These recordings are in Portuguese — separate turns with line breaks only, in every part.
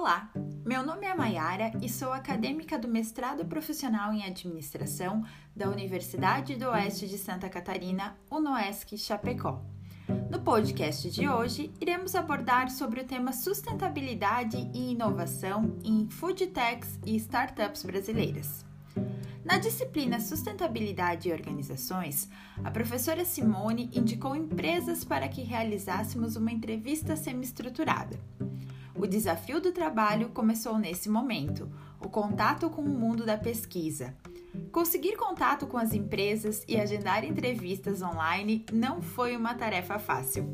Olá, meu nome é Maiara e sou acadêmica do mestrado profissional em administração da Universidade do Oeste de Santa Catarina, UNOESC Chapecó. No podcast de hoje, iremos abordar sobre o tema sustentabilidade e inovação em food techs e startups brasileiras. Na disciplina Sustentabilidade e Organizações, a professora Simone indicou empresas para que realizássemos uma entrevista semi-estruturada. O desafio do trabalho começou nesse momento, o contato com o mundo da pesquisa. Conseguir contato com as empresas e agendar entrevistas online não foi uma tarefa fácil.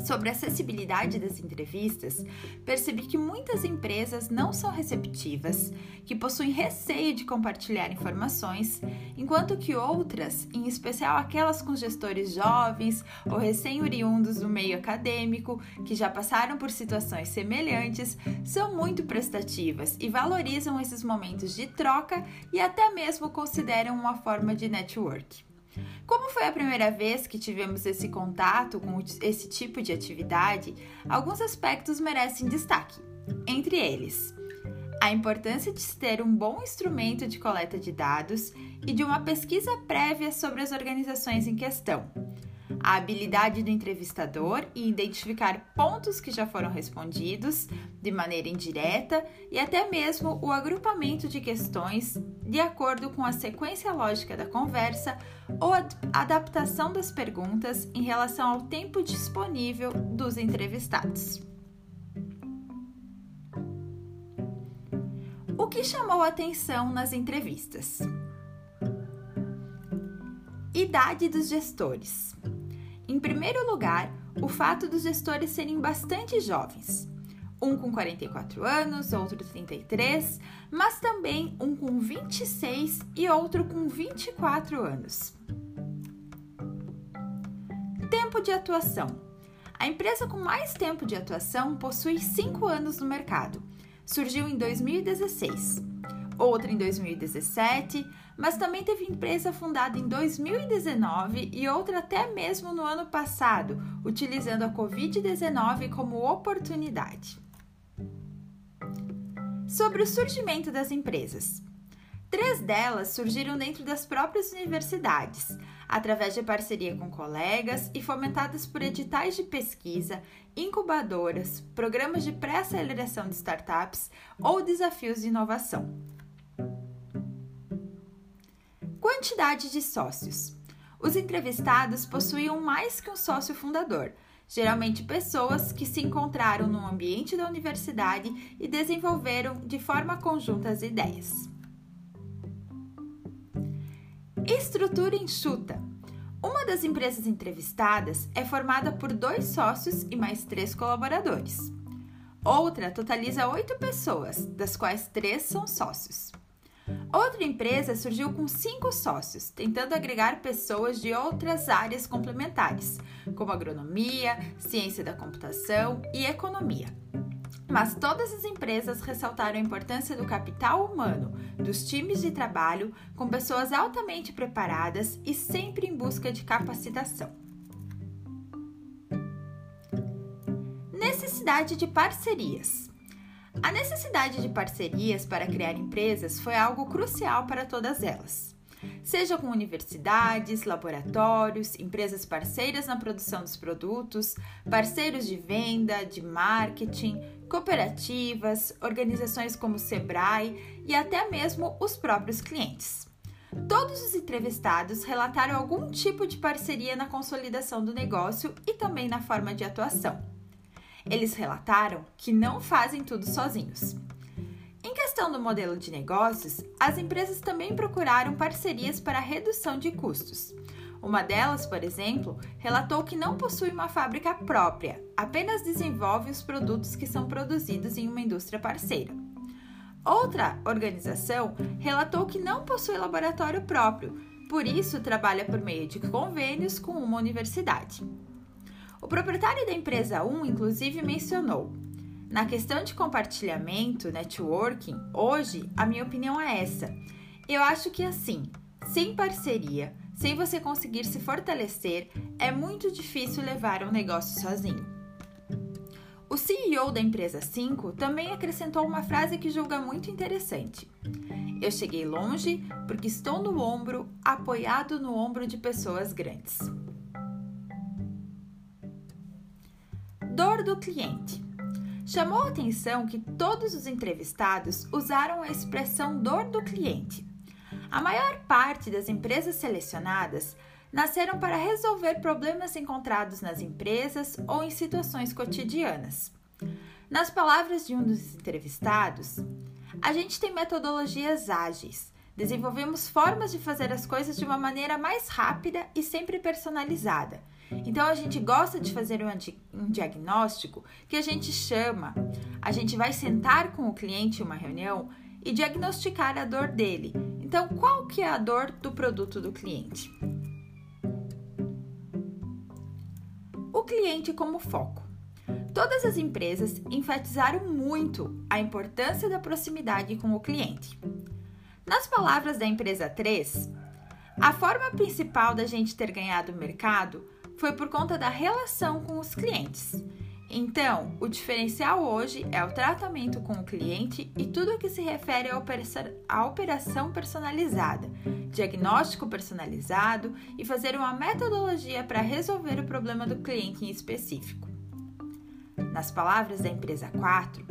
Sobre a acessibilidade das entrevistas, percebi que muitas empresas não são receptivas, que possuem receio de compartilhar informações, enquanto que outras, em especial aquelas com gestores jovens ou recém-oriundos do meio acadêmico, que já passaram por situações semelhantes, são muito prestativas e valorizam esses momentos de troca e até mesmo consideram uma forma de network. Como foi a primeira vez que tivemos esse contato com esse tipo de atividade, alguns aspectos merecem destaque. Entre eles, a importância de se ter um bom instrumento de coleta de dados e de uma pesquisa prévia sobre as organizações em questão a habilidade do entrevistador em identificar pontos que já foram respondidos de maneira indireta e até mesmo o agrupamento de questões de acordo com a sequência lógica da conversa ou a adaptação das perguntas em relação ao tempo disponível dos entrevistados. O que chamou atenção nas entrevistas? Idade dos gestores. Em primeiro lugar, o fato dos gestores serem bastante jovens. Um com 44 anos, outro 33, mas também um com 26 e outro com 24 anos. Tempo de atuação. A empresa com mais tempo de atuação possui 5 anos no mercado. Surgiu em 2016 outra em 2017, mas também teve empresa fundada em 2019 e outra até mesmo no ano passado, utilizando a Covid-19 como oportunidade. Sobre o surgimento das empresas. Três delas surgiram dentro das próprias universidades, através de parceria com colegas e fomentadas por editais de pesquisa, incubadoras, programas de pré-aceleração de startups ou desafios de inovação. Quantidade de sócios. Os entrevistados possuíam mais que um sócio fundador, geralmente pessoas que se encontraram no ambiente da universidade e desenvolveram de forma conjunta as ideias. Estrutura enxuta. Uma das empresas entrevistadas é formada por dois sócios e mais três colaboradores. Outra totaliza oito pessoas, das quais três são sócios. Outra empresa surgiu com cinco sócios, tentando agregar pessoas de outras áreas complementares, como agronomia, ciência da computação e economia. Mas todas as empresas ressaltaram a importância do capital humano, dos times de trabalho, com pessoas altamente preparadas e sempre em busca de capacitação. Necessidade de parcerias. A necessidade de parcerias para criar empresas foi algo crucial para todas elas. Seja com universidades, laboratórios, empresas parceiras na produção dos produtos, parceiros de venda, de marketing, cooperativas, organizações como o Sebrae e até mesmo os próprios clientes. Todos os entrevistados relataram algum tipo de parceria na consolidação do negócio e também na forma de atuação. Eles relataram que não fazem tudo sozinhos. Em questão do modelo de negócios, as empresas também procuraram parcerias para redução de custos. Uma delas, por exemplo, relatou que não possui uma fábrica própria, apenas desenvolve os produtos que são produzidos em uma indústria parceira. Outra organização relatou que não possui laboratório próprio, por isso trabalha por meio de convênios com uma universidade. O proprietário da empresa 1, inclusive, mencionou: na questão de compartilhamento, networking, hoje a minha opinião é essa. Eu acho que assim, sem parceria, sem você conseguir se fortalecer, é muito difícil levar um negócio sozinho. O CEO da empresa 5 também acrescentou uma frase que julga muito interessante. Eu cheguei longe porque estou no ombro, apoiado no ombro de pessoas grandes. Dor do cliente. Chamou a atenção que todos os entrevistados usaram a expressão dor do cliente. A maior parte das empresas selecionadas nasceram para resolver problemas encontrados nas empresas ou em situações cotidianas. Nas palavras de um dos entrevistados, a gente tem metodologias ágeis. Desenvolvemos formas de fazer as coisas de uma maneira mais rápida e sempre personalizada. Então a gente gosta de fazer um, diagnóstico que a gente chama. A gente vai sentar com o cliente em uma reunião e diagnosticar a dor dele. Então, qual que é a dor do produto do cliente? o cliente como foco. Todas as empresas enfatizaram muito a importância da proximidade com o cliente. Nas palavras da empresa 3, a forma principal da gente ter ganhado o mercado foi por conta da relação com os clientes. Então, o diferencial hoje é o tratamento com o cliente e tudo o que se refere à operação personalizada, diagnóstico personalizado e fazer uma metodologia para resolver o problema do cliente em específico. Nas palavras da empresa 4,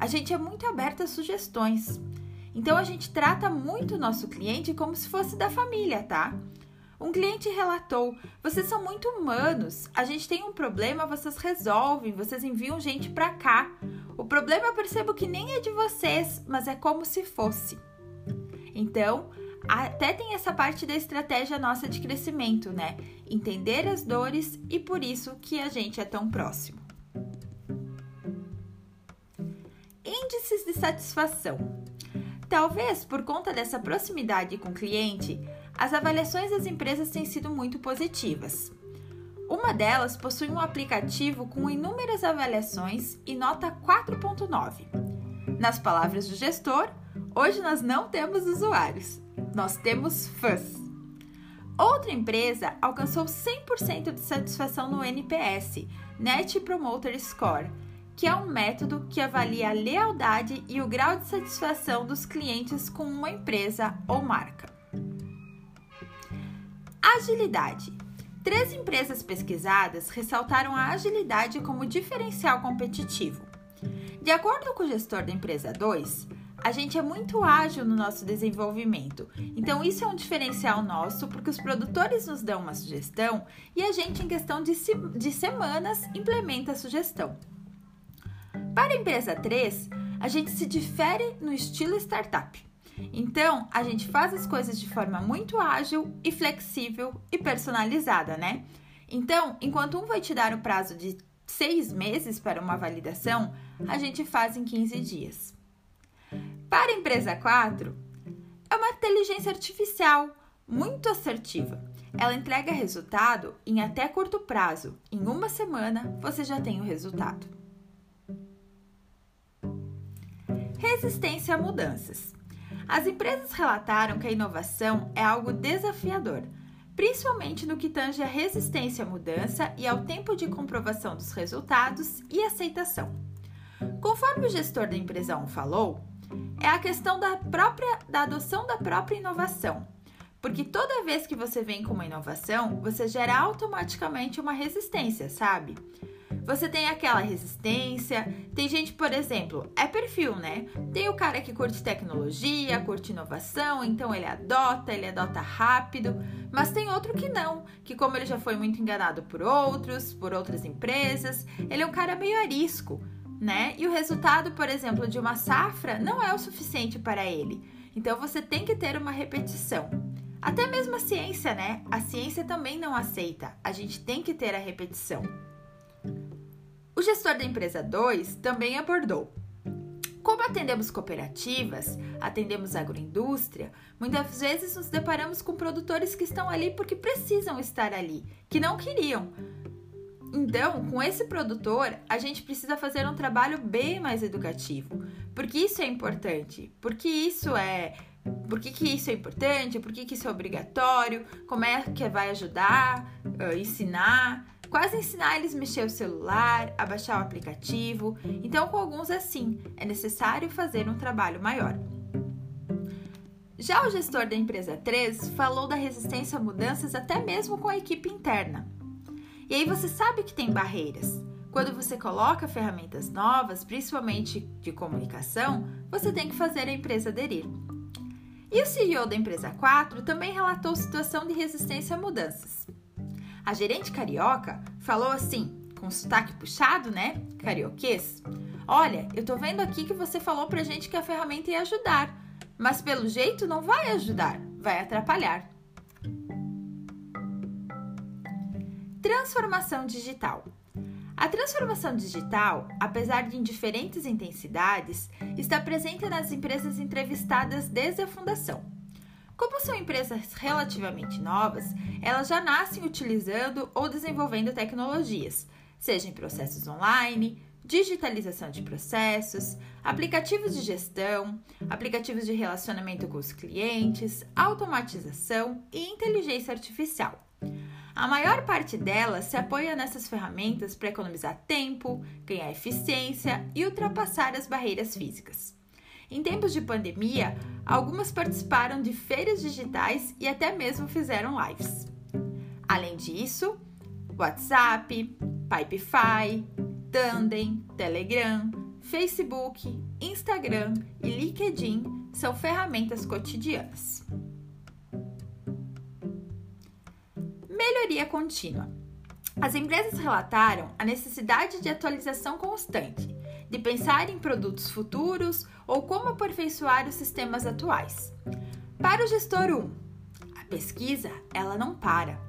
a gente é muito aberta a sugestões. Então a gente trata muito o nosso cliente como se fosse da família, tá? Um cliente relatou: "Vocês são muito humanos. A gente tem um problema, vocês resolvem, vocês enviam gente para cá. O problema eu percebo que nem é de vocês, mas é como se fosse." Então, até tem essa parte da estratégia nossa de crescimento, né? Entender as dores e por isso que a gente é tão próximo. Índices de satisfação. Talvez por conta dessa proximidade com o cliente, as avaliações das empresas têm sido muito positivas. Uma delas possui um aplicativo com inúmeras avaliações e nota 4.9. Nas palavras do gestor, hoje nós não temos usuários, nós temos fãs. Outra empresa alcançou 100% de satisfação no NPS, Net Promoter Score, que é um método que avalia a lealdade e o grau de satisfação dos clientes com uma empresa ou marca. Agilidade. Três empresas pesquisadas ressaltaram a agilidade como diferencial competitivo. De acordo com o gestor da empresa 2, a gente é muito ágil no nosso desenvolvimento. Então, isso é um diferencial nosso, porque os produtores nos dão uma sugestão e a gente, em questão de, de semanas, implementa a sugestão. Para a empresa 3, a gente se difere no estilo startup. Então, a gente faz as coisas de forma muito ágil e flexível e personalizada, né? Então, enquanto um vai te dar o prazo de seis meses para uma validação, a gente faz em 15 dias. Para a empresa 4, é uma inteligência artificial muito assertiva. Ela entrega resultado em até curto prazo. Em uma semana, você já tem o resultado. Resistência a mudanças. As empresas relataram que a inovação é algo desafiador, principalmente no que tange a resistência à mudança e ao tempo de comprovação dos resultados e aceitação. Conforme o gestor da empresa 1 falou, é a questão da própria da adoção da própria inovação. Porque toda vez que você vem com uma inovação, você gera automaticamente uma resistência, sabe? Você tem aquela resistência. Tem gente, por exemplo, é perfil, né? Tem o cara que curte tecnologia, curte inovação, então ele adota, ele adota rápido. Mas tem outro que não, que como ele já foi muito enganado por outros, por outras empresas, ele é um cara meio arisco né? E o resultado, por exemplo, de uma safra não é o suficiente para ele. Então você tem que ter uma repetição. Até mesmo a ciência, né? A ciência também não aceita. A gente tem que ter a repetição. O gestor da empresa 2 também abordou. Como atendemos cooperativas, atendemos agroindústria, muitas vezes nos deparamos com produtores que estão ali porque precisam estar ali, que não queriam, então, com esse produtor, a gente precisa fazer um trabalho bem mais educativo. Porque isso é importante, porque isso é. Por que, que isso é importante? Por que, que isso é obrigatório? Como é que vai ajudar, ensinar? Quase ensinar eles a mexer o celular, a baixar o aplicativo. Então, com alguns assim, é necessário fazer um trabalho maior. Já o gestor da empresa 3 falou da resistência a mudanças até mesmo com a equipe interna. E aí você sabe que tem barreiras. Quando você coloca ferramentas novas, principalmente de comunicação, você tem que fazer a empresa aderir. E o CEO da empresa 4 também relatou situação de resistência a mudanças. A gerente carioca falou assim, com sotaque puxado, né? Carioquês. Olha, eu tô vendo aqui que você falou pra gente que a ferramenta ia ajudar, mas pelo jeito não vai ajudar, vai atrapalhar. Transformação digital. A transformação digital, apesar de em diferentes intensidades, está presente nas empresas entrevistadas desde a fundação. Como são empresas relativamente novas, elas já nascem utilizando ou desenvolvendo tecnologias, seja em processos online, digitalização de processos, aplicativos de gestão, aplicativos de relacionamento com os clientes, automatização e inteligência artificial. A maior parte delas se apoia nessas ferramentas para economizar tempo, ganhar eficiência e ultrapassar as barreiras físicas. Em tempos de pandemia, algumas participaram de feiras digitais e até mesmo fizeram lives. Além disso, WhatsApp, Pipefy, Tandem, Telegram, Facebook, Instagram e LinkedIn são ferramentas cotidianas. Melhoria contínua. As empresas relataram a necessidade de atualização constante, de pensar em produtos futuros ou como aperfeiçoar os sistemas atuais. Para o gestor 1, a pesquisa ela não para.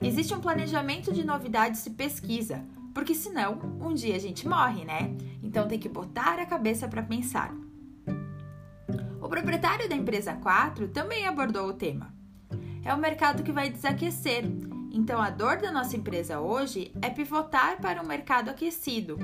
Existe um planejamento de novidades e pesquisa, porque senão um dia a gente morre, né? Então tem que botar a cabeça para pensar. O proprietário da empresa 4 também abordou o tema. É o mercado que vai desaquecer então, a dor da nossa empresa hoje é pivotar para um mercado aquecido.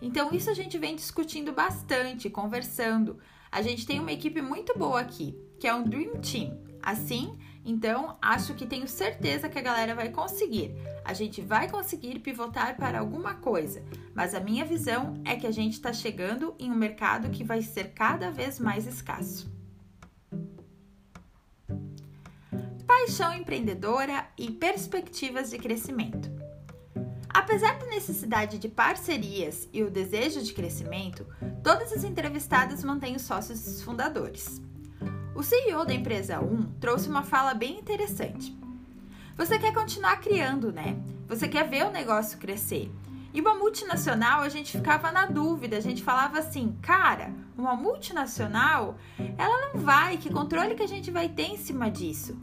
Então, isso a gente vem discutindo bastante, conversando. A gente tem uma equipe muito boa aqui, que é um Dream Team. Assim, então, acho que tenho certeza que a galera vai conseguir. A gente vai conseguir pivotar para alguma coisa, mas a minha visão é que a gente está chegando em um mercado que vai ser cada vez mais escasso. paixão empreendedora e perspectivas de crescimento. Apesar da necessidade de parcerias e o desejo de crescimento, todas as entrevistadas mantêm os sócios fundadores. O CEO da empresa 1 trouxe uma fala bem interessante. Você quer continuar criando, né? Você quer ver o negócio crescer. E uma multinacional, a gente ficava na dúvida, a gente falava assim, cara, uma multinacional, ela não vai, que controle que a gente vai ter em cima disso?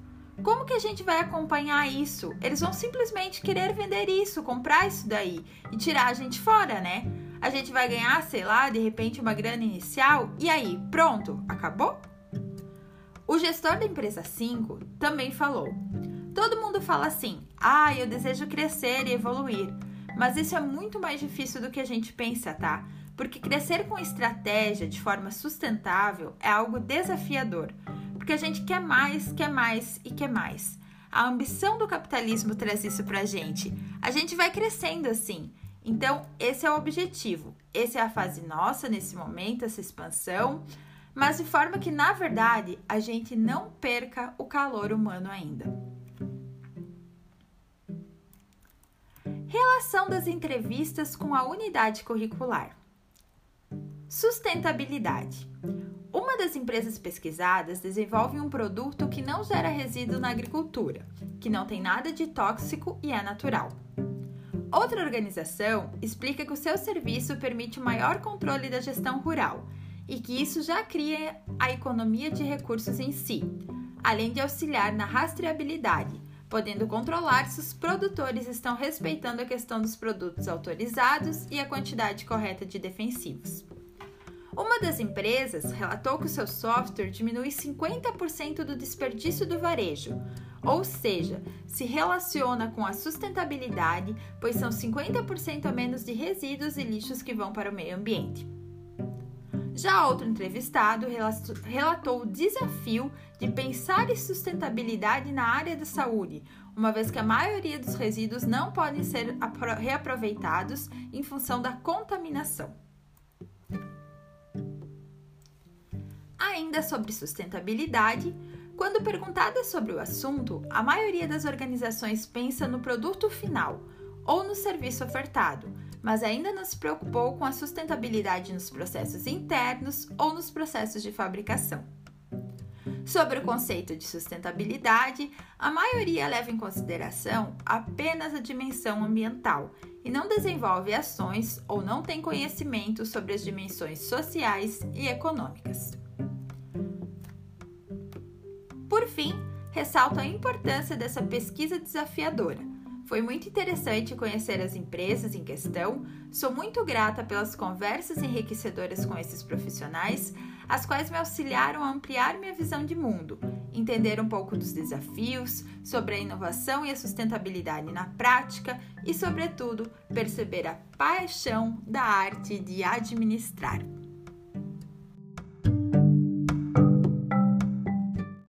Como que a gente vai acompanhar isso? Eles vão simplesmente querer vender isso, comprar isso daí e tirar a gente fora, né? A gente vai ganhar, sei lá, de repente uma grana inicial e aí, pronto, acabou? O gestor da empresa 5 também falou: Todo mundo fala assim: "Ah, eu desejo crescer e evoluir". Mas isso é muito mais difícil do que a gente pensa, tá? Porque crescer com estratégia de forma sustentável é algo desafiador porque a gente quer mais, quer mais e quer mais. A ambição do capitalismo traz isso pra gente. A gente vai crescendo assim. Então, esse é o objetivo. Essa é a fase nossa nesse momento, essa expansão, mas de forma que, na verdade, a gente não perca o calor humano ainda. Relação das entrevistas com a unidade curricular. Sustentabilidade. Uma das empresas pesquisadas desenvolve um produto que não gera resíduo na agricultura, que não tem nada de tóxico e é natural. Outra organização explica que o seu serviço permite o maior controle da gestão rural e que isso já cria a economia de recursos em si, além de auxiliar na rastreabilidade, podendo controlar se os produtores estão respeitando a questão dos produtos autorizados e a quantidade correta de defensivos. Uma das empresas relatou que o seu software diminui 50% do desperdício do varejo, ou seja, se relaciona com a sustentabilidade, pois são 50% a menos de resíduos e lixos que vão para o meio ambiente. Já outro entrevistado relatou o desafio de pensar em sustentabilidade na área da saúde, uma vez que a maioria dos resíduos não podem ser reaproveitados em função da contaminação. Ainda sobre sustentabilidade, quando perguntada sobre o assunto, a maioria das organizações pensa no produto final ou no serviço ofertado, mas ainda não se preocupou com a sustentabilidade nos processos internos ou nos processos de fabricação. Sobre o conceito de sustentabilidade, a maioria leva em consideração apenas a dimensão ambiental e não desenvolve ações ou não tem conhecimento sobre as dimensões sociais e econômicas. Por fim, ressalto a importância dessa pesquisa desafiadora. Foi muito interessante conhecer as empresas em questão. Sou muito grata pelas conversas enriquecedoras com esses profissionais, as quais me auxiliaram a ampliar minha visão de mundo, entender um pouco dos desafios, sobre a inovação e a sustentabilidade na prática e, sobretudo, perceber a paixão da arte de administrar.